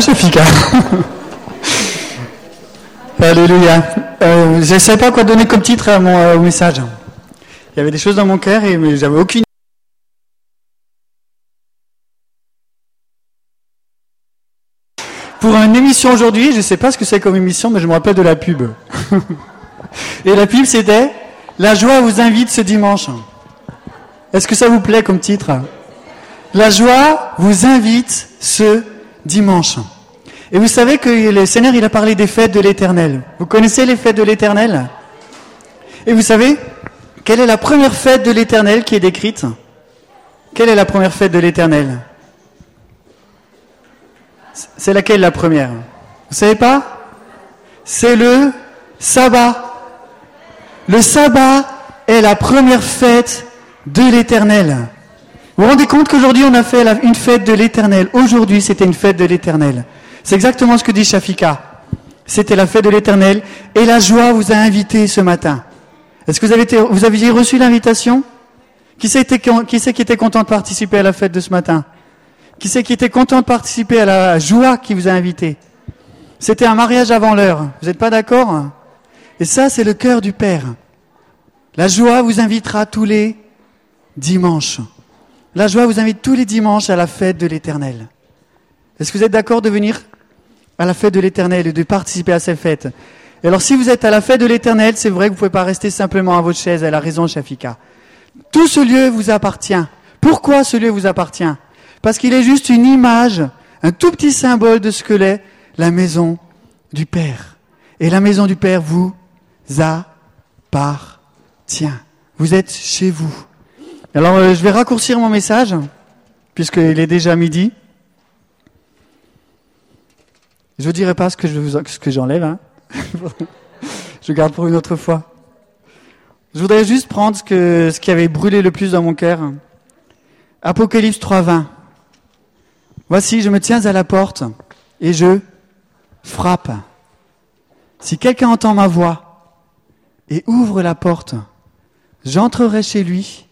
Shafika Alléluia. Euh, je ne savais pas quoi donner comme titre à mon euh, message. Il y avait des choses dans mon cœur et mais j'avais aucune Pour une émission aujourd'hui, je ne sais pas ce que c'est comme émission, mais je me rappelle de la pub. et la pub, c'était La joie vous invite ce dimanche. Est-ce que ça vous plaît comme titre? La joie vous invite ce dimanche. Et vous savez que le Seigneur, il a parlé des fêtes de l'éternel. Vous connaissez les fêtes de l'éternel? Et vous savez, quelle est la première fête de l'éternel qui est décrite? Quelle est la première fête de l'éternel? C'est laquelle la première? Vous savez pas? C'est le sabbat. Le sabbat est la première fête de l'éternel. Vous vous rendez compte qu'aujourd'hui on a fait une fête de l'éternel. Aujourd'hui c'était une fête de l'éternel. C'est exactement ce que dit Shafika. C'était la fête de l'éternel et la joie vous a invité ce matin. Est-ce que vous, avez aviez reçu l'invitation? Qui c'est qui, qui était content de participer à la fête de ce matin? Qui c'est qui était content de participer à la joie qui vous a invité? C'était un mariage avant l'heure. Vous n'êtes pas d'accord? Et ça, c'est le cœur du Père. La joie vous invitera tous les dimanches. La joie vous invite tous les dimanches à la fête de l'éternel. Est-ce que vous êtes d'accord de venir à la fête de l'éternel et de participer à cette fête. Alors si vous êtes à la fête de l'éternel, c'est vrai que vous ne pouvez pas rester simplement à votre chaise, elle a raison Shafika. Tout ce lieu vous appartient. Pourquoi ce lieu vous appartient Parce qu'il est juste une image, un tout petit symbole de ce que l'est la maison du Père. Et la maison du Père vous appartient. Vous êtes chez vous. Alors euh, je vais raccourcir mon message, puisqu'il est déjà midi. Je ne dirai pas ce que, j'enlève. Hein. je garde pour une autre fois. Je voudrais juste prendre ce, ce qui avait brûlé le plus dans mon cœur. Apocalypse 3.20. Voici, je me tiens à la porte et je frappe. Si quelqu'un entend ma voix et ouvre la porte, j'entrerai chez lui,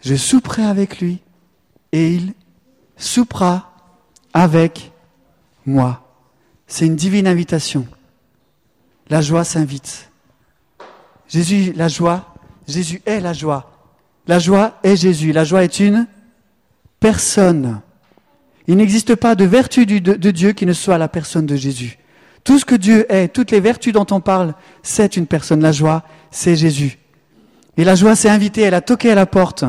je souperai avec lui et il soupera avec moi. C'est une divine invitation. La joie s'invite. Jésus, la joie, Jésus est la joie. La joie est Jésus. La joie est une personne. Il n'existe pas de vertu de, Dieu qui ne soit la personne de Jésus. Tout ce que Dieu est, toutes les vertus dont on parle, c'est une personne. La joie, c'est Jésus. Et la joie s'est invitée, elle a toqué à la porte.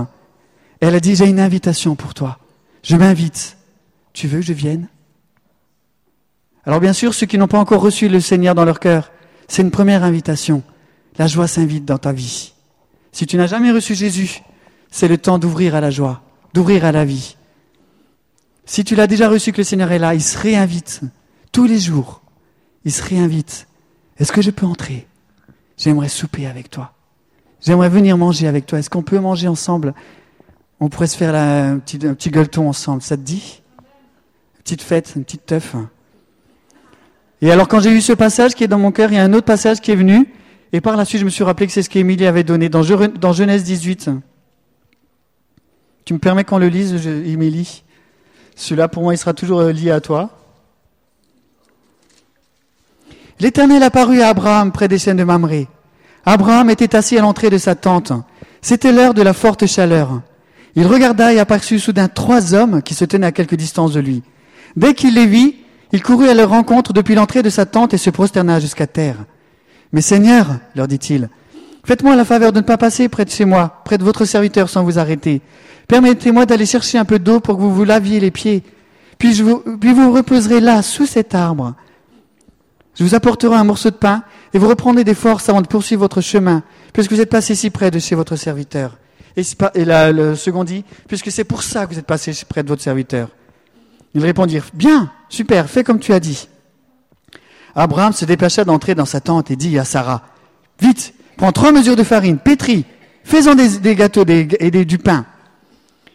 Elle a dit, j'ai une invitation pour toi. Je m'invite. Tu veux que je vienne? Alors bien sûr, ceux qui n'ont pas encore reçu le Seigneur dans leur cœur, c'est une première invitation. La joie s'invite dans ta vie. Si tu n'as jamais reçu Jésus, c'est le temps d'ouvrir à la joie, d'ouvrir à la vie. Si tu l'as déjà reçu que le Seigneur est là, il se réinvite tous les jours. Il se réinvite. Est-ce que je peux entrer? J'aimerais souper avec toi. J'aimerais venir manger avec toi. Est-ce qu'on peut manger ensemble? On pourrait se faire un, petit, un gueuleton ensemble. Ça te dit? Une petite fête, une petite teuf et alors quand j'ai eu ce passage qui est dans mon cœur, il y a un autre passage qui est venu, et par la suite je me suis rappelé que c'est ce qu'Émilie avait donné dans, Genèse 18. Tu me permets qu'on le lise, Émilie? Celui-là, pour moi, il sera toujours euh, lié à toi. L'Éternel apparut à Abraham près des chaînes de Mamré. Abraham était assis à l'entrée de sa tente. C'était l'heure de la forte chaleur. Il regarda et aperçut soudain trois hommes qui se tenaient à quelque distance de lui. Dès qu'il les vit, il courut à leur rencontre depuis l'entrée de sa tente et se prosterna jusqu'à terre. Mais Seigneur, leur dit-il, faites-moi la faveur de ne pas passer près de chez moi, près de votre serviteur sans vous arrêter. Permettez-moi d'aller chercher un peu d'eau pour que vous vous laviez les pieds. Puis, vous, puis vous reposerez là, sous cet arbre. Je vous apporterai un morceau de pain et vous reprendrez des forces avant de poursuivre votre chemin, puisque vous êtes passé si près de chez votre serviteur. Et, le second dit, puisque c'est pour ça que vous êtes passé près de votre serviteur. Ils répondirent, bien, super, fais comme tu as dit. Abraham se dépêcha d'entrer dans sa tente et dit à Sarah, vite, prends trois mesures de farine, pétris, fais-en des, gâteaux et du pain.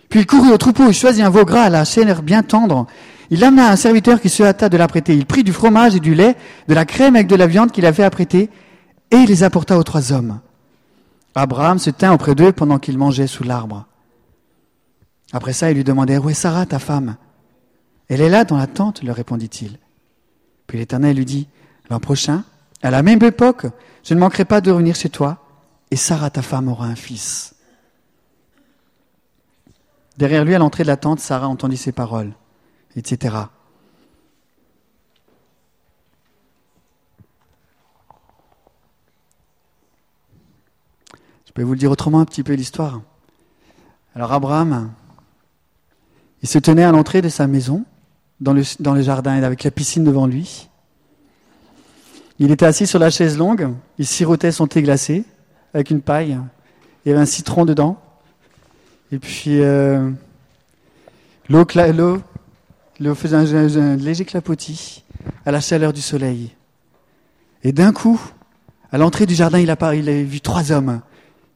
Puis il courut au troupeau, il choisit un veau gras à la chaîne bien tendre. Il amena un serviteur qui se hâta de l'apprêter. Il prit du fromage et du lait, de la crème avec de la viande qu'il avait apprêtée, et il les apporta aux trois hommes. Abraham se tint auprès d'eux pendant qu'ils mangeaient sous l'arbre. Après ça, il lui demandait, où est Sarah, ta femme? Elle est là dans la tente, leur répondit-il. Puis l'Éternel lui dit, l'an prochain, à la même époque, je ne manquerai pas de revenir chez toi, et Sarah, ta femme, aura un fils. Derrière lui, à l'entrée de la tente, Sarah entendit ces paroles, etc. Je vais vous le dire autrement un petit peu l'histoire. Alors Abraham, il se tenait à l'entrée de sa maison, dans le, dans le jardin, avec la piscine devant lui. Il était assis sur la chaise longue, il sirotait son thé glacé avec une paille, il y avait un citron dedans, et puis euh, l'eau, faisait un, léger clapotis à la chaleur du soleil. Et d'un coup, à l'entrée du jardin, il il a vu trois hommes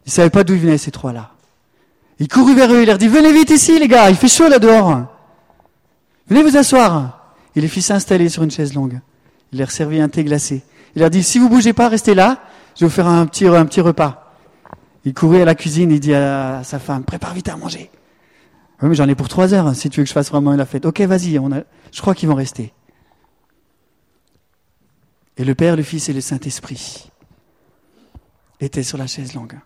il ne savait pas d'où venaient ces trois-là. Il courut vers eux, il leur dit, venez vite ici les gars, il fait chaud là dehors. Venez vous asseoir. Il les fit s'installer sur une chaise longue. Il leur servit un thé glacé. Il leur dit, si vous bougez pas, restez là, je vais vous faire un petit, un petit repas. Il courut à la cuisine, il dit à sa femme, prépare vite à manger. Oui, mais j'en ai pour trois heures, si tu veux que je fasse vraiment la fête. Ok, vas-y, je crois qu'ils vont rester. Et le Père, le Fils et le Saint-Esprit étaient sur la chaise longue.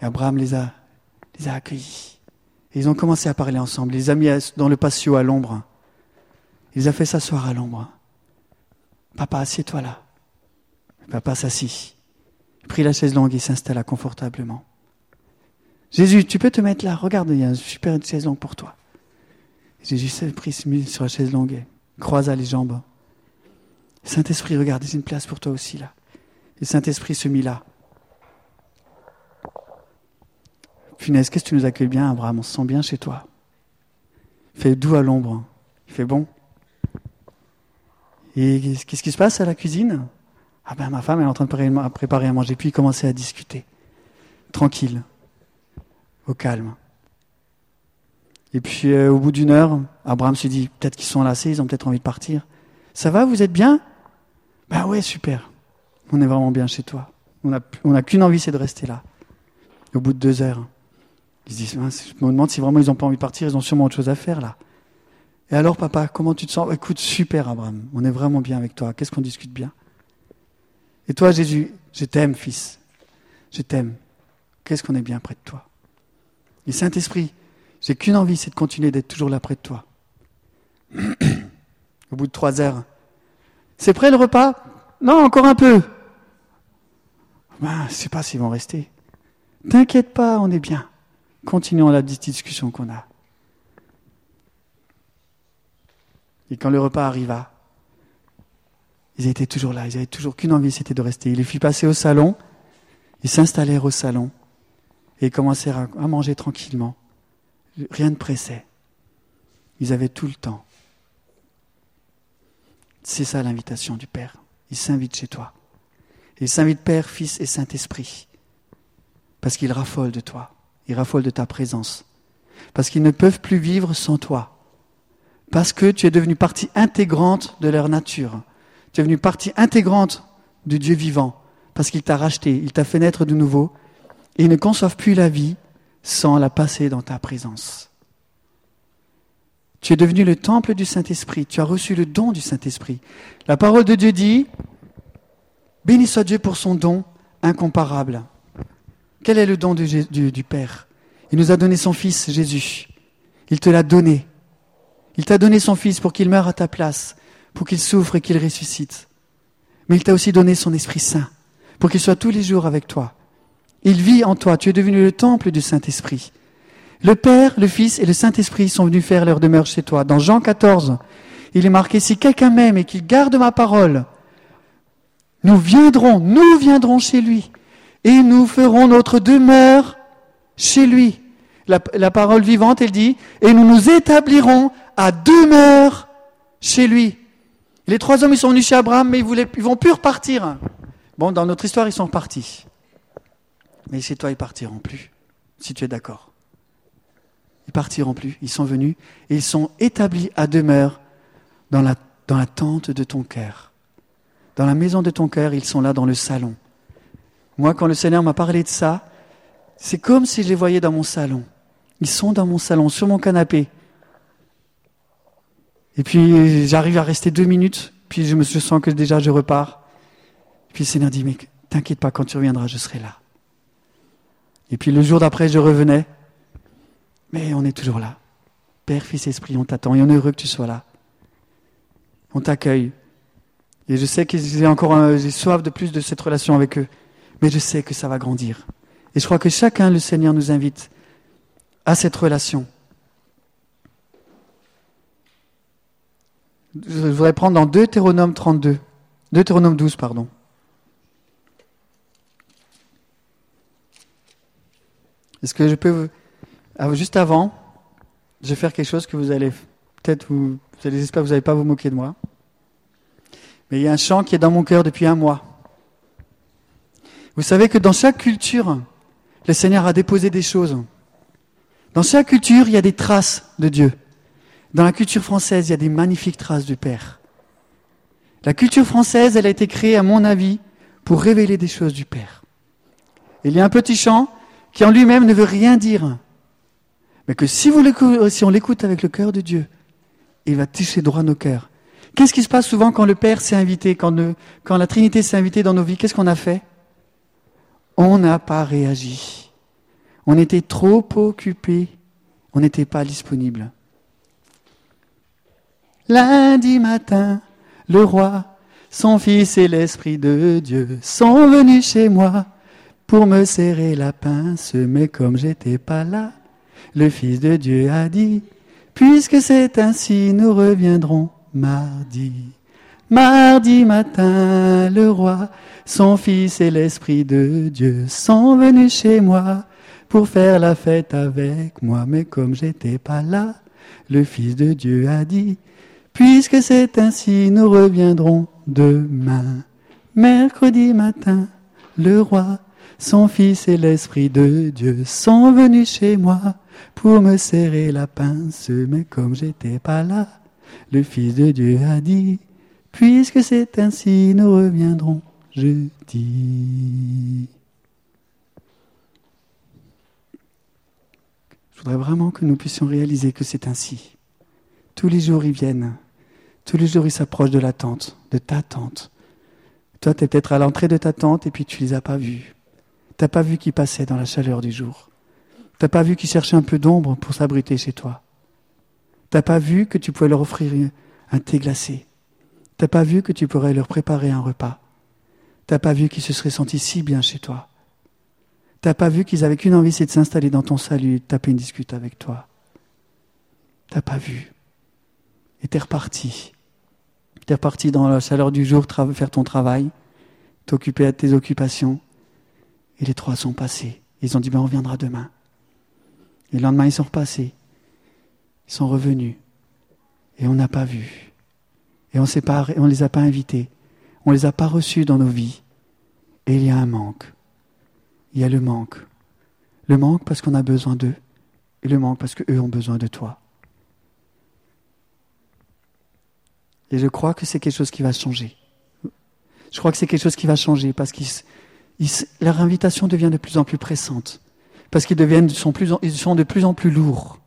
Et Abraham les a, les a accueillis. Et ils ont commencé à parler ensemble. Il les a mis dans le patio à l'ombre. Il les a fait s'asseoir à l'ombre. Papa, assieds-toi là. Papa s'assit. Il prit la chaise longue et s'installa confortablement. Jésus, tu peux te mettre là. Regarde, il y a une super chaise longue pour toi. Jésus s'est pris sur la chaise longue et croisa les jambes. Saint-Esprit, regarde, il y a une place pour toi aussi là. Et Saint-Esprit se mit là. Finesse, qu'est-ce que tu nous accueilles bien, Abraham? On se sent bien chez toi. Il fait doux à l'ombre. Il fait bon. Et qu'est-ce qui se passe à la cuisine? Ah ben ma femme elle est en train de préparer à manger. Puis il commençait à discuter. Tranquille. Au calme. Et puis euh, au bout d'une heure, Abraham se dit, peut-être qu'ils sont lassés, ils ont peut-être envie de partir. Ça va, vous êtes bien? Ben ouais, super. On est vraiment bien chez toi. On n'a qu'une envie, c'est de rester là. au bout de deux heures, ils se disent, je me demande si vraiment ils n'ont pas envie de partir, ils ont sûrement autre chose à faire là. Et alors papa, comment tu te sens? Écoute, super Abraham, on est vraiment bien avec toi, qu'est-ce qu'on discute bien? Et toi Jésus, je t'aime fils, je t'aime, qu'est-ce qu'on est bien près de toi? Et Saint-Esprit, j'ai qu'une envie, c'est de continuer d'être toujours là près de toi. Au bout de trois heures, c'est prêt le repas? Non, encore un peu. Ben, je ne sais pas s'ils vont rester. T'inquiète pas, on est bien. Continuons la discussion qu'on a. Et quand le repas arriva, ils étaient toujours là, ils n'avaient toujours qu'une envie, c'était de rester. Il les fit passer au salon, ils s'installèrent au salon et commencèrent à manger tranquillement. Rien ne pressait. Ils avaient tout le temps. C'est ça l'invitation du Père. Il s'invite chez toi. Il s'invite Père, Fils et Saint-Esprit. Parce qu'il raffole de toi. Ils raffolent de ta présence. Parce qu'ils ne peuvent plus vivre sans toi. Parce que tu es devenu partie intégrante de leur nature. Tu es devenu partie intégrante du Dieu vivant. Parce qu'il t'a racheté, il t'a fait naître de nouveau. Et ils ne conçoivent plus la vie sans la passer dans ta présence. Tu es devenu le temple du Saint-Esprit. Tu as reçu le don du Saint-Esprit. La parole de Dieu dit, béni soit Dieu pour son don incomparable. Quel est le don du, Père? Il nous a donné son Fils, Jésus. Il te l'a donné. Il t'a donné son Fils pour qu'il meure à ta place, pour qu'il souffre et qu'il ressuscite. Mais il t'a aussi donné son Esprit Saint, pour qu'il soit tous les jours avec toi. Il vit en toi, tu es devenu le temple du Saint-Esprit. Le Père, le Fils et le Saint-Esprit sont venus faire leur demeure chez toi. Dans Jean 14, il est marqué, si quelqu'un m'aime et qu'il garde ma parole, nous viendrons, nous viendrons chez lui et nous ferons notre demeure chez lui. La, parole vivante, elle dit, et nous nous établirons à demeure chez lui. Les trois hommes, ils sont venus chez Abraham, mais ils, voulaient, ils vont plus repartir. Bon, dans notre histoire, ils sont partis. Mais chez toi, ils partiront plus, si tu es d'accord. Ils partiront plus. Ils sont venus et ils sont établis à demeure dans la, dans la tente de ton cœur. Dans la maison de ton cœur, ils sont là dans le salon. Moi, quand le Seigneur m'a parlé de ça, c'est comme si je les voyais dans mon salon. Ils sont dans mon salon, sur mon canapé. Et puis j'arrive à rester deux minutes, puis je me sens que déjà je repars. Puis le Seigneur dit, mais t'inquiète pas, quand tu reviendras, je serai là. Et puis le jour d'après, je revenais. Mais on est toujours là. Père, Fils, Esprit, on t'attend et on est heureux que tu sois là. On t'accueille. Et je sais que j'ai encore j'ai soif de plus de cette relation avec eux. Mais je sais que ça va grandir. Et je crois que chacun, le Seigneur nous invite à cette relation. Je voudrais prendre dans Deutéronome 32. Deutéronome 12, pardon. Est-ce que je peux ah, juste avant, je vais faire quelque chose que vous allez peut-être j'espère que vous n'allez pas vous moquer de moi. Mais il y a un chant qui est dans mon cœur depuis un mois. Vous savez que dans chaque culture, le Seigneur a déposé des choses. Dans chaque culture, il y a des traces de Dieu. Dans la culture française, il y a des magnifiques traces du Père. La culture française, elle a été créée, à mon avis, pour révéler des choses du Père. Il y a un petit chant qui en lui-même ne veut rien dire, mais que si, on l'écoute avec le cœur de Dieu, il va toucher droit nos cœurs. Qu'est-ce qui se passe souvent quand le Père s'est invité, quand la Trinité s'est invitée dans nos vies? Qu'est-ce qu'on a fait? On n'a pas réagi. On était trop occupés. On n'était pas disponible. Lundi matin, le roi, son fils et l'Esprit de Dieu sont venus chez moi pour me serrer la pince, mais comme j'étais pas là, le Fils de Dieu a dit, puisque c'est ainsi, nous reviendrons mardi. Mardi matin, le roi, son Fils et l'Esprit de Dieu sont venus chez moi pour faire la fête avec moi, mais comme j'étais pas là, le Fils de Dieu a dit, puisque c'est ainsi, nous reviendrons demain. Mercredi matin, le roi, son Fils et l'Esprit de Dieu sont venus chez moi pour me serrer la pince, mais comme j'étais pas là, le Fils de Dieu a dit, puisque c'est ainsi, nous reviendrons jeudi. Je voudrais vraiment que nous puissions réaliser que c'est ainsi. Tous les jours, ils viennent. Tous les jours, ils s'approchent de la tente, de ta tente. Toi, tu es peut-être à l'entrée de ta tente et puis tu les as pas vus. Tu n'as pas vu qu'ils passaient dans la chaleur du jour. Tu n'as pas vu qu'ils cherchaient un peu d'ombre pour s'abriter chez toi. Tu n'as pas vu que tu pouvais leur offrir un thé glacé. Tu n'as pas vu que tu pourrais leur préparer un repas. Tu n'as pas vu qu'ils se seraient sentis si bien chez toi. Tu n'as pas vu qu'ils avaient qu'une envie, c'est de s'installer dans ton salut de taper une discute avec toi. Tu n'as pas vu. Et tu es reparti. Tu es reparti dans la chaleur du jour faire ton travail, t'occuper à tes occupations. Et les trois sont passés. Ils ont dit, ben on reviendra demain. Et le lendemain, ils sont repassés. Ils sont revenus. Et on n'a pas vu. Et on ne les a pas invités. On ne les a pas reçus dans nos vies. Et il y a un manque. Il y a le manque. Le manque parce qu'on a besoin d'eux. Et le manque parce qu'eux ont besoin de toi. Et je crois que c'est quelque chose qui va changer. Je crois que c'est quelque chose qui va changer parce que leur invitation devient de plus en plus pressante parce qu'ils deviennent, ils sont de plus en plus lourds.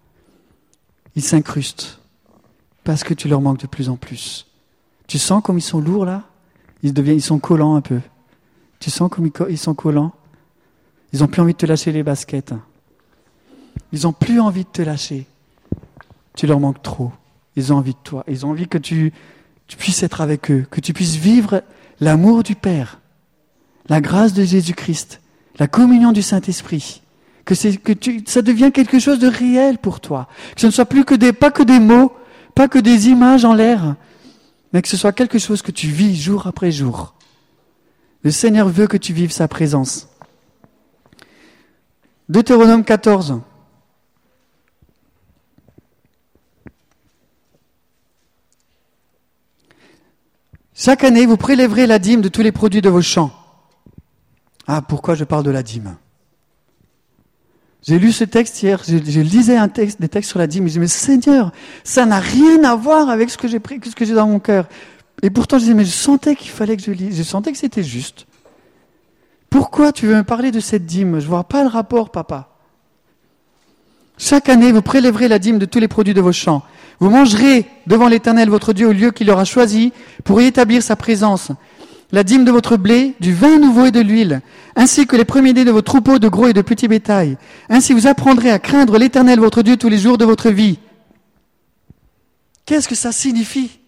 Ils s'incrustent parce que tu leur manques de plus en plus. Tu sens comme ils sont lourds là? Ils, deviennent, ils sont collants un peu. Tu sens comme ils sont collants? Ils n'ont plus envie de te lâcher les baskets. Ils n'ont plus envie de te lâcher. Tu leur manques trop. Ils ont envie de toi. Ils ont envie que tu, puisses être avec eux, que tu puisses vivre l'amour du Père, la grâce de Jésus-Christ, la communion du Saint-Esprit que, ça devient quelque chose de réel pour toi. Que ce ne soit plus que des, pas que des mots, pas que des images en l'air, mais que ce soit quelque chose que tu vis jour après jour. Le Seigneur veut que tu vives sa présence. Deutéronome 14. Chaque année, vous prélèverez la dîme de tous les produits de vos champs. Ah, pourquoi je parle de la dîme? J'ai lu ce texte hier, je, lisais des textes sur la dîme, je disais, mais Seigneur, ça n'a rien à voir avec ce que j'ai dans mon cœur. Et pourtant, je disais, mais je sentais qu'il fallait que je lise, je sentais que c'était juste. Pourquoi tu veux me parler de cette dîme? Je vois pas le rapport, papa. Chaque année, vous prélèverez la dîme de tous les produits de vos champs. Vous mangerez devant l'Éternel votre Dieu au lieu qu'il aura choisi pour y établir sa présence. La dîme de votre blé, du vin nouveau et de l'huile, ainsi que les premiers-nés de vos troupeaux de gros et de petits bétail. Ainsi vous apprendrez à craindre l'Éternel votre Dieu tous les jours de votre vie. Qu'est-ce que ça signifie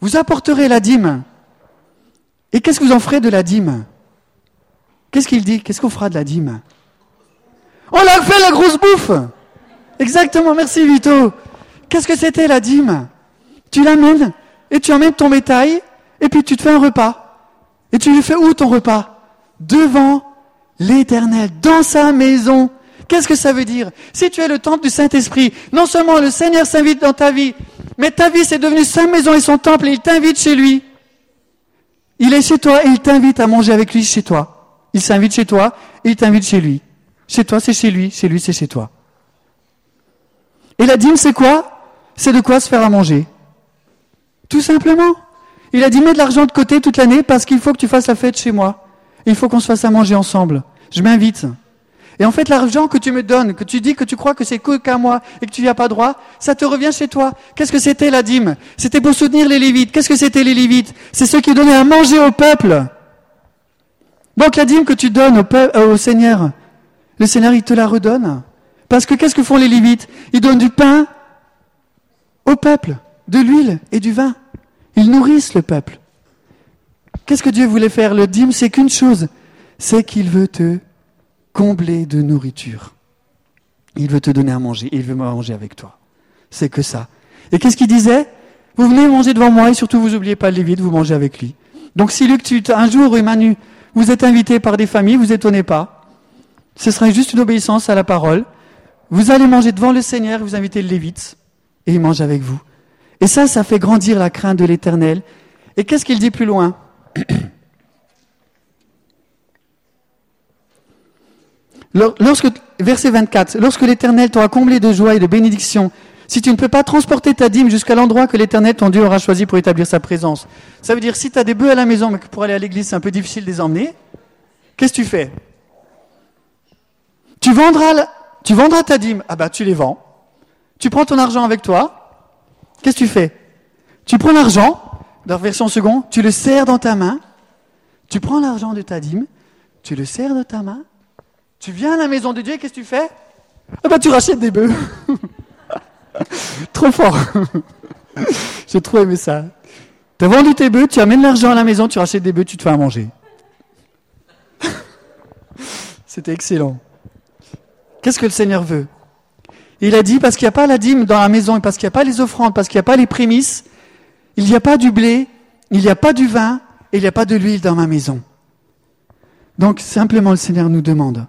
Vous apporterez la dîme. Et qu'est-ce que vous en ferez de la dîme Qu'est-ce qu'il dit Qu'est-ce qu'on fera de la dîme On a fait la grosse bouffe Exactement, merci Vito. Qu'est-ce que c'était la dîme Tu l'amènes et tu emmènes ton bétail et puis tu te fais un repas. Et tu lui fais où ton repas? Devant l'Éternel, dans sa maison. Qu'est-ce que ça veut dire? Si tu es le temple du Saint-Esprit, non seulement le Seigneur s'invite dans ta vie, mais ta vie c'est devenu sa maison et son temple et il t'invite chez lui. Il est chez toi et il t'invite à manger avec lui chez toi. Il s'invite chez toi et il t'invite chez lui. Chez toi, c'est chez lui. Chez lui, c'est chez toi. Et la dîme, c'est quoi? C'est de quoi se faire à manger. Tout simplement. Il a dit, mets de l'argent de côté toute l'année parce qu'il faut que tu fasses la fête chez moi. Il faut qu'on se fasse à manger ensemble. Je m'invite. Et en fait, l'argent que tu me donnes, que tu dis que tu crois que c'est que qu'à moi et que tu n'y as pas droit, ça te revient chez toi. Qu'est-ce que c'était la dîme? C'était pour soutenir les Lévites. Qu'est-ce que c'était les Lévites? C'est ceux qui donnaient à manger au peuple. Donc la dîme que tu donnes au, euh, au Seigneur, le Seigneur, il te la redonne. Parce que qu'est-ce que font les Lévites? Ils donnent du pain au peuple, de l'huile et du vin. Ils nourrissent le peuple. Qu'est-ce que Dieu voulait faire? Le dîme, c'est qu'une chose, c'est qu'il veut te combler de nourriture. Il veut te donner à manger, il veut manger avec toi. C'est que ça. Et qu'est-ce qu'il disait? Vous venez manger devant moi et surtout vous n'oubliez pas le Lévite, vous mangez avec lui. Donc si Luc, un jour, Manu, vous êtes invité par des familles, vous étonnez pas. Ce sera juste une obéissance à la parole. Vous allez manger devant le Seigneur, vous invitez le Lévite, et il mange avec vous. Et ça, ça fait grandir la crainte de l'éternel. Et qu'est-ce qu'il dit plus loin Lorsque, verset 24, lorsque l'Éternel t'aura comblé de joie et de bénédiction, si tu ne peux pas transporter ta dîme jusqu'à l'endroit que l'Éternel, ton Dieu, aura choisi pour établir sa présence. Ça veut dire, si tu as des bœufs à la maison, mais que pour aller à l'église, c'est un peu difficile de les emmener, qu'est-ce que tu fais? Tu vendras, tu vendras ta dîme. Ah bah, tu les vends. Tu prends ton argent avec toi. Qu'est-ce que tu fais? Tu prends l'argent, dans la version seconde, tu le serres dans ta main. Tu prends l'argent de ta dîme, tu le serres dans ta main. Tu viens à la maison de Dieu, qu'est-ce que tu fais? Ah bah, tu rachètes des bœufs. trop fort. J'ai trop aimé ça. Tu as vendu tes bœufs, tu amènes l'argent à la maison, tu rachètes des bœufs, tu te fais à manger. C'était excellent. Qu'est-ce que le Seigneur veut? Il a dit, parce qu'il n'y a pas la dîme dans la maison, parce qu'il n'y a pas les offrandes, parce qu'il n'y a pas les prémices, il n'y a pas du blé, il n'y a pas du vin, et il n'y a pas de l'huile dans ma maison. Donc simplement le Seigneur nous demande,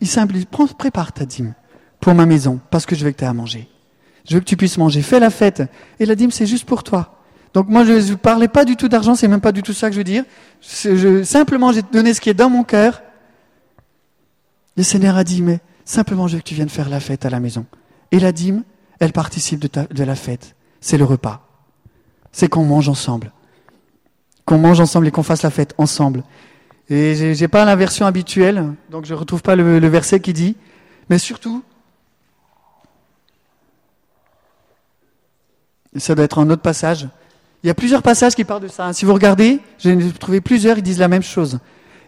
il simplifie, prépare ta dîme pour ma maison, parce que je veux que tu aies à manger. Je veux que tu puisses manger. Fais la fête. Et la dîme, c'est juste pour toi. Donc moi, je ne vous parlais pas du tout d'argent, c'est même pas du tout ça que je veux dire. Simplement, j'ai donné ce qui est dans mon cœur. Le Seigneur a dit, mais simplement, je veux que tu viennes faire la fête à la maison. Et la dîme, elle participe de, la fête. C'est le repas. C'est qu'on mange ensemble. Qu'on mange ensemble et qu'on fasse la fête ensemble. Et j'ai pas la version habituelle, donc je retrouve pas le verset qui dit, mais surtout, ça doit être un autre passage. Il y a plusieurs passages qui parlent de ça. Si vous regardez, j'ai trouvé plusieurs, ils disent la même chose.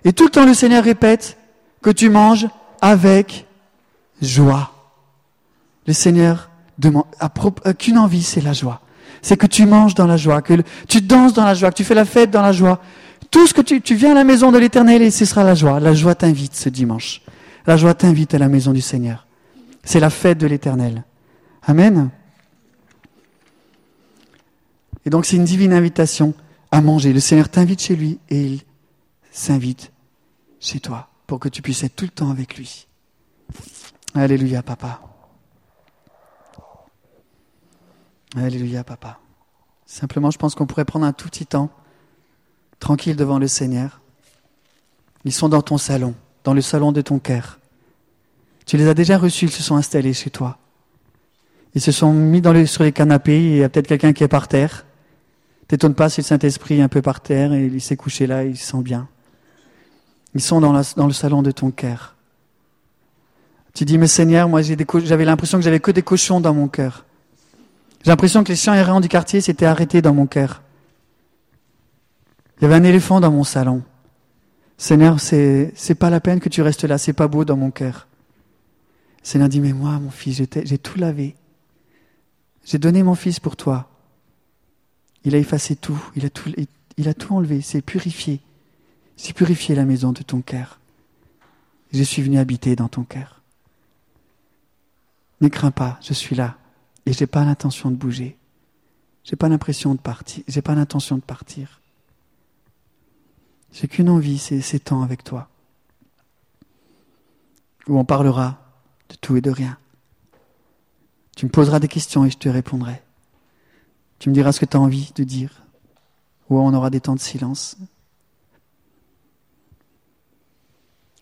Et tout le temps, le Seigneur répète que tu manges avec joie. Le Seigneur demande, euh, qu'une envie, c'est la joie. C'est que tu manges dans la joie, que tu danses dans la joie, que tu fais la fête dans la joie. Tout ce que tu, tu viens à la maison de l'éternel et ce sera la joie. La joie t'invite ce dimanche. La joie t'invite à la maison du Seigneur. C'est la fête de l'éternel. Amen. Et donc c'est une divine invitation à manger. Le Seigneur t'invite chez lui et il s'invite chez toi pour que tu puisses être tout le temps avec lui. Alléluia, papa. Alléluia, papa. Simplement, je pense qu'on pourrait prendre un tout petit temps, tranquille devant le Seigneur. Ils sont dans ton salon, dans le salon de ton cœur. Tu les as déjà reçus, ils se sont installés chez toi. Ils se sont mis sur les canapés, il y a peut-être quelqu'un qui est par terre. T'étonne pas si le Saint-Esprit est un peu par terre et il s'est couché là, il se sent bien. Ils sont dans le salon de ton cœur. Tu dis, mais Seigneur, moi j'avais l'impression que j'avais que des cochons dans mon cœur. J'ai l'impression que les chiens errants du quartier s'étaient arrêtés dans mon cœur. Il y avait un éléphant dans mon salon. Seigneur, c'est, c'est pas la peine que tu restes là, c'est pas beau dans mon cœur. Seigneur dit, mais moi, mon fils, j'ai tout lavé. J'ai donné mon fils pour toi. Il a effacé tout, il a tout, il a tout enlevé, c'est purifié. C'est purifié la maison de ton cœur. Je suis venu habiter dans ton cœur. Ne crains pas, je suis là et j'ai pas l'intention de bouger. J'ai pas l'impression de partir, j'ai pas l'intention de partir. J'ai qu'une envie, c'est ces temps avec toi, où on parlera de tout et de rien. Tu me poseras des questions et je te répondrai. Tu me diras ce que tu as envie de dire, ou on aura des temps de silence.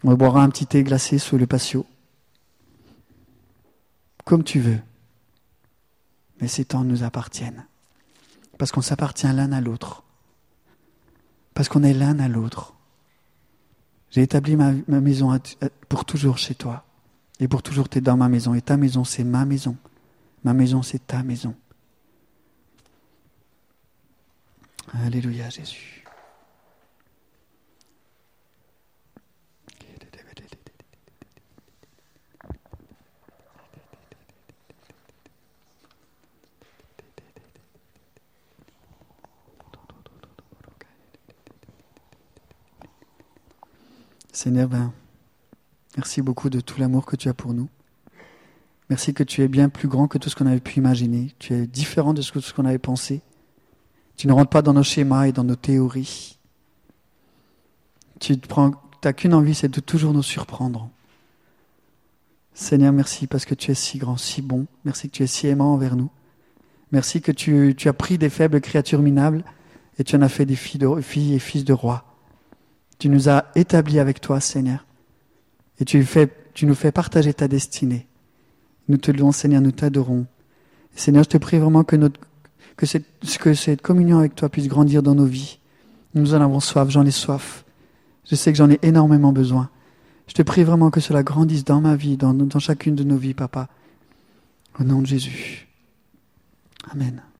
On boira un petit thé glacé sous le patio, comme tu veux. Mais ces temps nous appartiennent, parce qu'on s'appartient l'un à l'autre parce qu'on est l'un à l'autre. J'ai établi ma, maison pour toujours chez toi. Et pour toujours, tu es dans ma maison. Et ta maison, c'est ma maison. Ma maison, c'est ta maison. Alléluia, Jésus. Seigneur, ben, merci beaucoup de tout l'amour que tu as pour nous. Merci que tu es bien plus grand que tout ce qu'on avait pu imaginer. Tu es différent de ce qu'on avait pensé. Tu ne rentres pas dans nos schémas et dans nos théories. Tu n'as qu'une envie, c'est de toujours nous surprendre. Seigneur, merci parce que tu es si grand, si bon. Merci que tu es si aimant envers nous. Merci que tu, as pris des faibles créatures minables et tu en as fait des filles, de, filles et fils de rois. Tu nous as établis avec toi, Seigneur. Et tu, tu nous fais partager ta destinée. Nous te louons, Seigneur, nous t'adorons. Seigneur, je te prie vraiment que, notre, cette, communion avec toi puisse grandir dans nos vies. Nous en avons soif, j'en ai soif. Je sais que j'en ai énormément besoin. Je te prie vraiment que cela grandisse dans ma vie, dans chacune de nos vies, Papa. Au nom de Jésus. Amen.